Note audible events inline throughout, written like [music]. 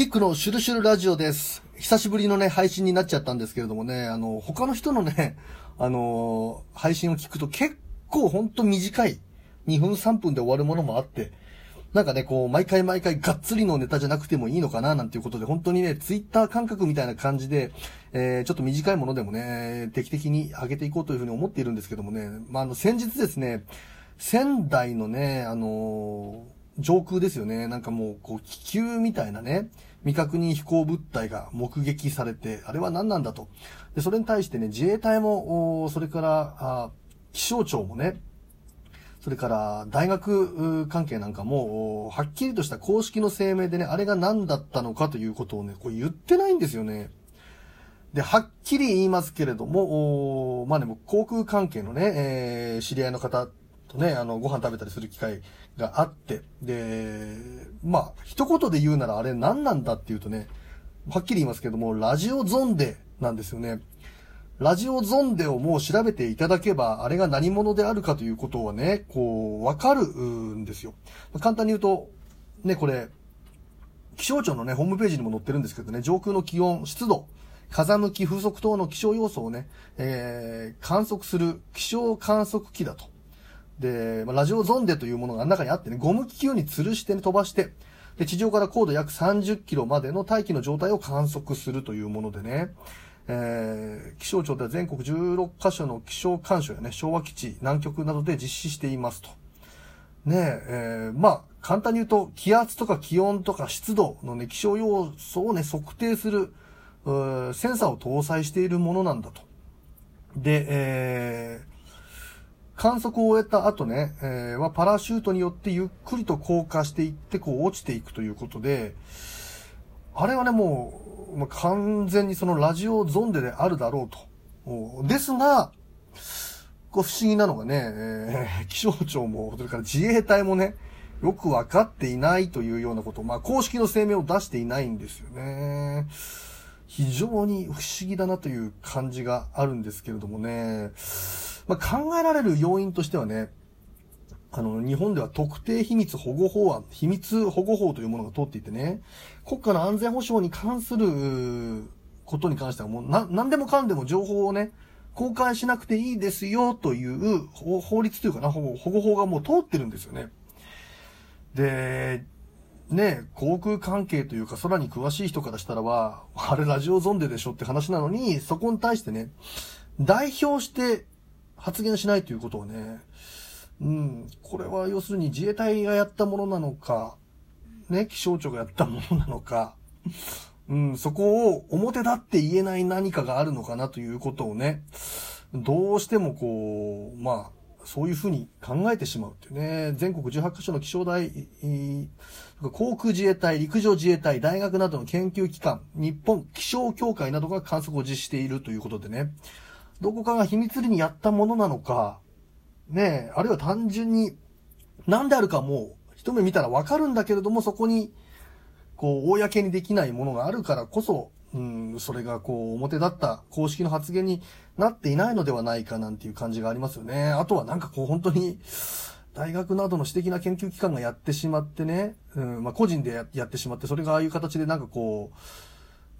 キックのシュルシュルラジオです。久しぶりのね、配信になっちゃったんですけれどもね、あの、他の人のね、あのー配信を聞くと結構ほんと短い、2分3分で終わるものもあって、なんかね、こう、毎回毎回がっつりのネタじゃなくてもいいのかな、なんていうことで、本当にね、ツイッター感覚みたいな感じで、えー、ちょっと短いものでもね、定期的に上げていこうというふうに思っているんですけどもね、まあ、あの、先日ですね、仙台のね、あのー上空ですよね。なんかもう、こう、気球みたいなね、未確認飛行物体が目撃されて、あれは何なんだと。で、それに対してね、自衛隊も、それから、あ気象庁もね、それから大学関係なんかも、はっきりとした公式の声明でね、あれが何だったのかということをね、こう言ってないんですよね。で、はっきり言いますけれども、まあね、僕航空関係のね、えー知り合いの方とね、あの、ご飯食べたりする機会があって、で、まあ、一言で言うならあれ何なんだっていうとね、はっきり言いますけども、ラジオゾンデなんですよね。ラジオゾンデをもう調べていただけば、あれが何者であるかということはね、こう、わかるんですよ。簡単に言うと、ね、これ、気象庁のね、ホームページにも載ってるんですけどね、上空の気温、湿度、風向き、風速等の気象要素をね、えー、観測する気象観測器だと。で、まあ、ラジオゾンデというものが中にあってね、ゴム気球に吊るして、ね、飛ばして、で、地上から高度約30キロまでの大気の状態を観測するというものでね、えー、気象庁では全国16カ所の気象干渉やね、昭和基地、南極などで実施していますと。ねえ、えーまあ、簡単に言うと、気圧とか気温とか湿度のね、気象要素をね、測定する、センサーを搭載しているものなんだと。で、えー観測を終えた後ね、えーはパラシュートによってゆっくりと降下していって、こう落ちていくということで、あれはね、もう、まあ、完全にそのラジオゾンデであるだろうと。ですが、こう不思議なのがね、えー気象庁も、それから自衛隊もね、よくわかっていないというようなこと、まあ公式の声明を出していないんですよね。非常に不思議だなという感じがあるんですけれどもね。まあ、考えられる要因としてはね、あの、日本では特定秘密保護法案、秘密保護法というものが通っていてね、国家の安全保障に関することに関してはもうな、何でもかんでも情報をね、公開しなくていいですよという法法律というかな、保保護法がもう通ってるんですよね。で、ね、航空関係というか空に詳しい人からしたらは、あれラジオゾンデでしょって話なのに、そこに対してね、代表して発言しないということをね、うん、これは要するに自衛隊がやったものなのか、ね、気象庁がやったものなのか、うん、そこを表立って言えない何かがあるのかなということをね、どうしてもこう、まあ、そういうふうに考えてしまうっていうね、全国18カ所の気象台、航空自衛隊、陸上自衛隊、大学などの研究機関、日本気象協会などが観測を実施しているということでね、どこかが秘密裏にやったものなのか、ねえ、あるいは単純に何であるかもう一目見たらわかるんだけれども、そこに、こう、公にできないものがあるからこそ、うん、それがこう、表立った公式の発言になっていないのではないかなんていう感じがありますよね。あとはなんかこう、本当に、大学などの私的な研究機関がやってしまってね、うん、まあ個人でややってしまって、それがああいう形でなんかこう、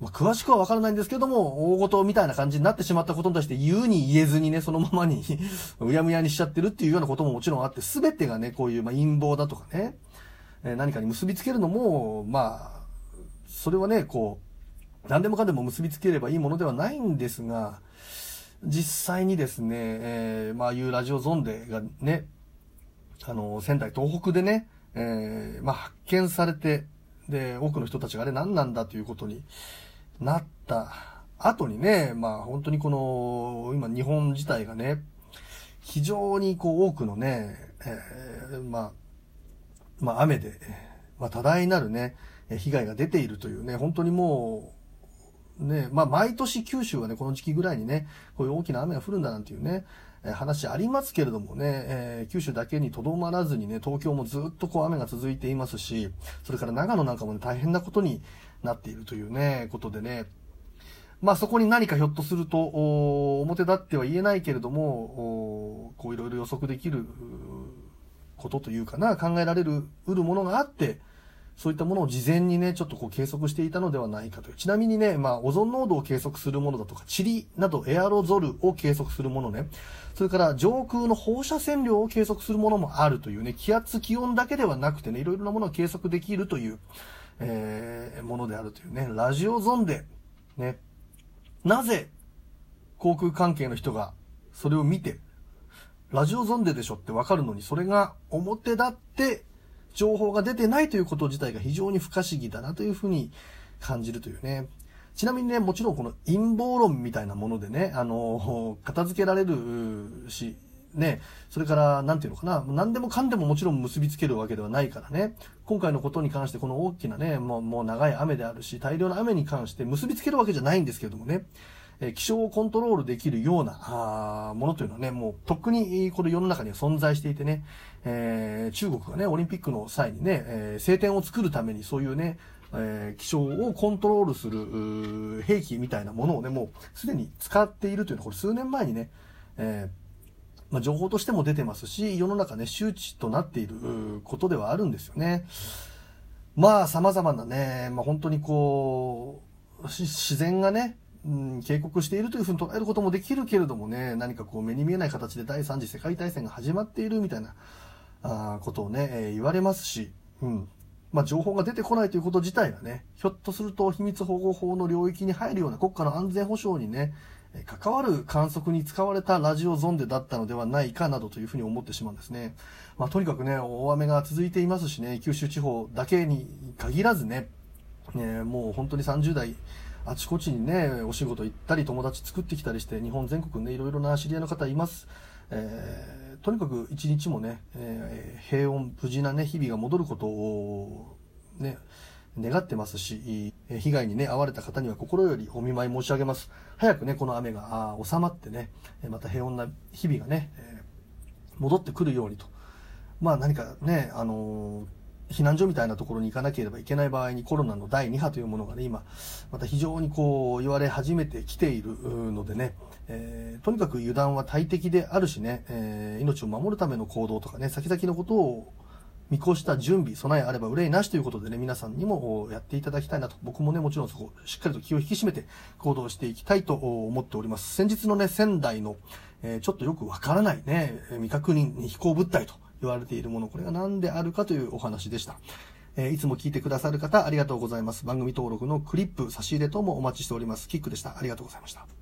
まあ、詳しくはわからないんですけども、大事みたいな感じになってしまったことに対して言うに言えずにね、そのままに [laughs] うやむやにしちゃってるっていうようなことももちろんあって、すべてがね、こういう、まあ、陰謀だとかね、えー何かに結びつけるのも、まあ、それはね、こう、何でもかんでも結びつければいいものではないんですが、実際にですね、えーまあ、あいうラジオゾンデがね、あの、仙台東北でね、えーまあ、発見されて、で、多くの人たちがあれ何なんだということになった。後にね、まあ本当にこの、今日本自体がね、非常にこう多くのね、えーまあ、まあ雨で、まあ多大なるね、被害が出ているというね、本当にもう、ね、まあ毎年九州はね、この時期ぐらいにね、こういう大きな雨が降るんだなんていうね、話ありますけれどもね、えー九州だけにとどまらずにね、東京もずっとこう雨が続いていますし、それから長野なんかもね、大変なことになっているというね、ことでね、まあそこに何かひょっとすると、表立っては言えないけれども、こういろいろ予測できることというかな、考えられる、うるものがあって、そういったものを事前にね、ちょっとこう計測していたのではないかという。ちなみにね、まあ、オゾン濃度を計測するものだとか、塵などエアロゾルを計測するものね、それから上空の放射線量を計測するものもあるというね、気圧、気温だけではなくてね、いろいろなものを計測できるという、えー、ものであるというね、ラジオゾンで、ね、なぜ航空関係の人がそれを見て、ラジオゾンデでしょってわかるのに、それが表だって情報が出てないということ自体が非常に不可思議だなというふうに感じるというね。ちなみにね、もちろんこの陰謀論みたいなものでね、あの、片付けられるし、ね、それから、なんていうのかな、何でもかんでももちろん結びつけるわけではないからね、今回のことに関してこの大きなね、もうもう長い雨であるし、大量の雨に関して結びつけるわけじゃないんですけれどもね、え気象をコントロールできるようなあものというのはね、もうとっくにこの世の中には存在していてね、えー、中国がね、オリンピックの際にね、えー、晴天を作るためにそういうね、えー、気象をコントロールする兵器みたいなものをね、もうすでに使っているというのは、これ数年前にね、えー、まあ、情報としても出てますし、世の中ね、周知となっていることではあるんですよね。まあ、様々なね、まあ、本当にこう、自然がね、うん、警告しているというふうに捉えることもできるけれどもね、何かこう目に見えない形で第三次世界大戦が始まっているみたいな、あことをね、えー、言われますし、うん。まあ、情報が出てこないということ自体がね、ひょっとすると秘密保護法の領域に入るような国家の安全保障にね、関わる観測に使われたラジオゾンデだったのではないかなどというふうに思ってしまうんですね。まあ、とにかくね、大雨が続いていますしね、九州地方だけに限らずね、ねもう本当に30代、あちこちにね、お仕事行ったり、友達作ってきたりして、日本全国ね、いろいろな知り合いの方います。えー、とにかく一日もね、えー、平穏、無事なね、日々が戻ることを、ね、願ってますし、被害にね、遭われた方には心よりお見舞い申し上げます。早くね、この雨が収まってね、また平穏な日々がね、戻ってくるようにと。まあ何かね、あのー避難所みたいなところに行かなければいけない場合にコロナの第2波というものがね、今、また非常にこう言われ始めてきているのでね、えー、とにかく油断は大敵であるしね、えー、命を守るための行動とかね、先々のことを見越した準備、備えあれば憂いなしということでね、皆さんにもやっていただきたいなと、僕もね、もちろんそこ、しっかりと気を引き締めて行動していきたいと思っております。先日のね、仙台の、えー、ちょっとよくわからないね、未確認飛行物体と言われているもの、これが何であるかというお話でした。え、いつも聞いてくださる方、ありがとうございます。番組登録のクリップ、差し入れ等もお待ちしております。キックでした。ありがとうございました。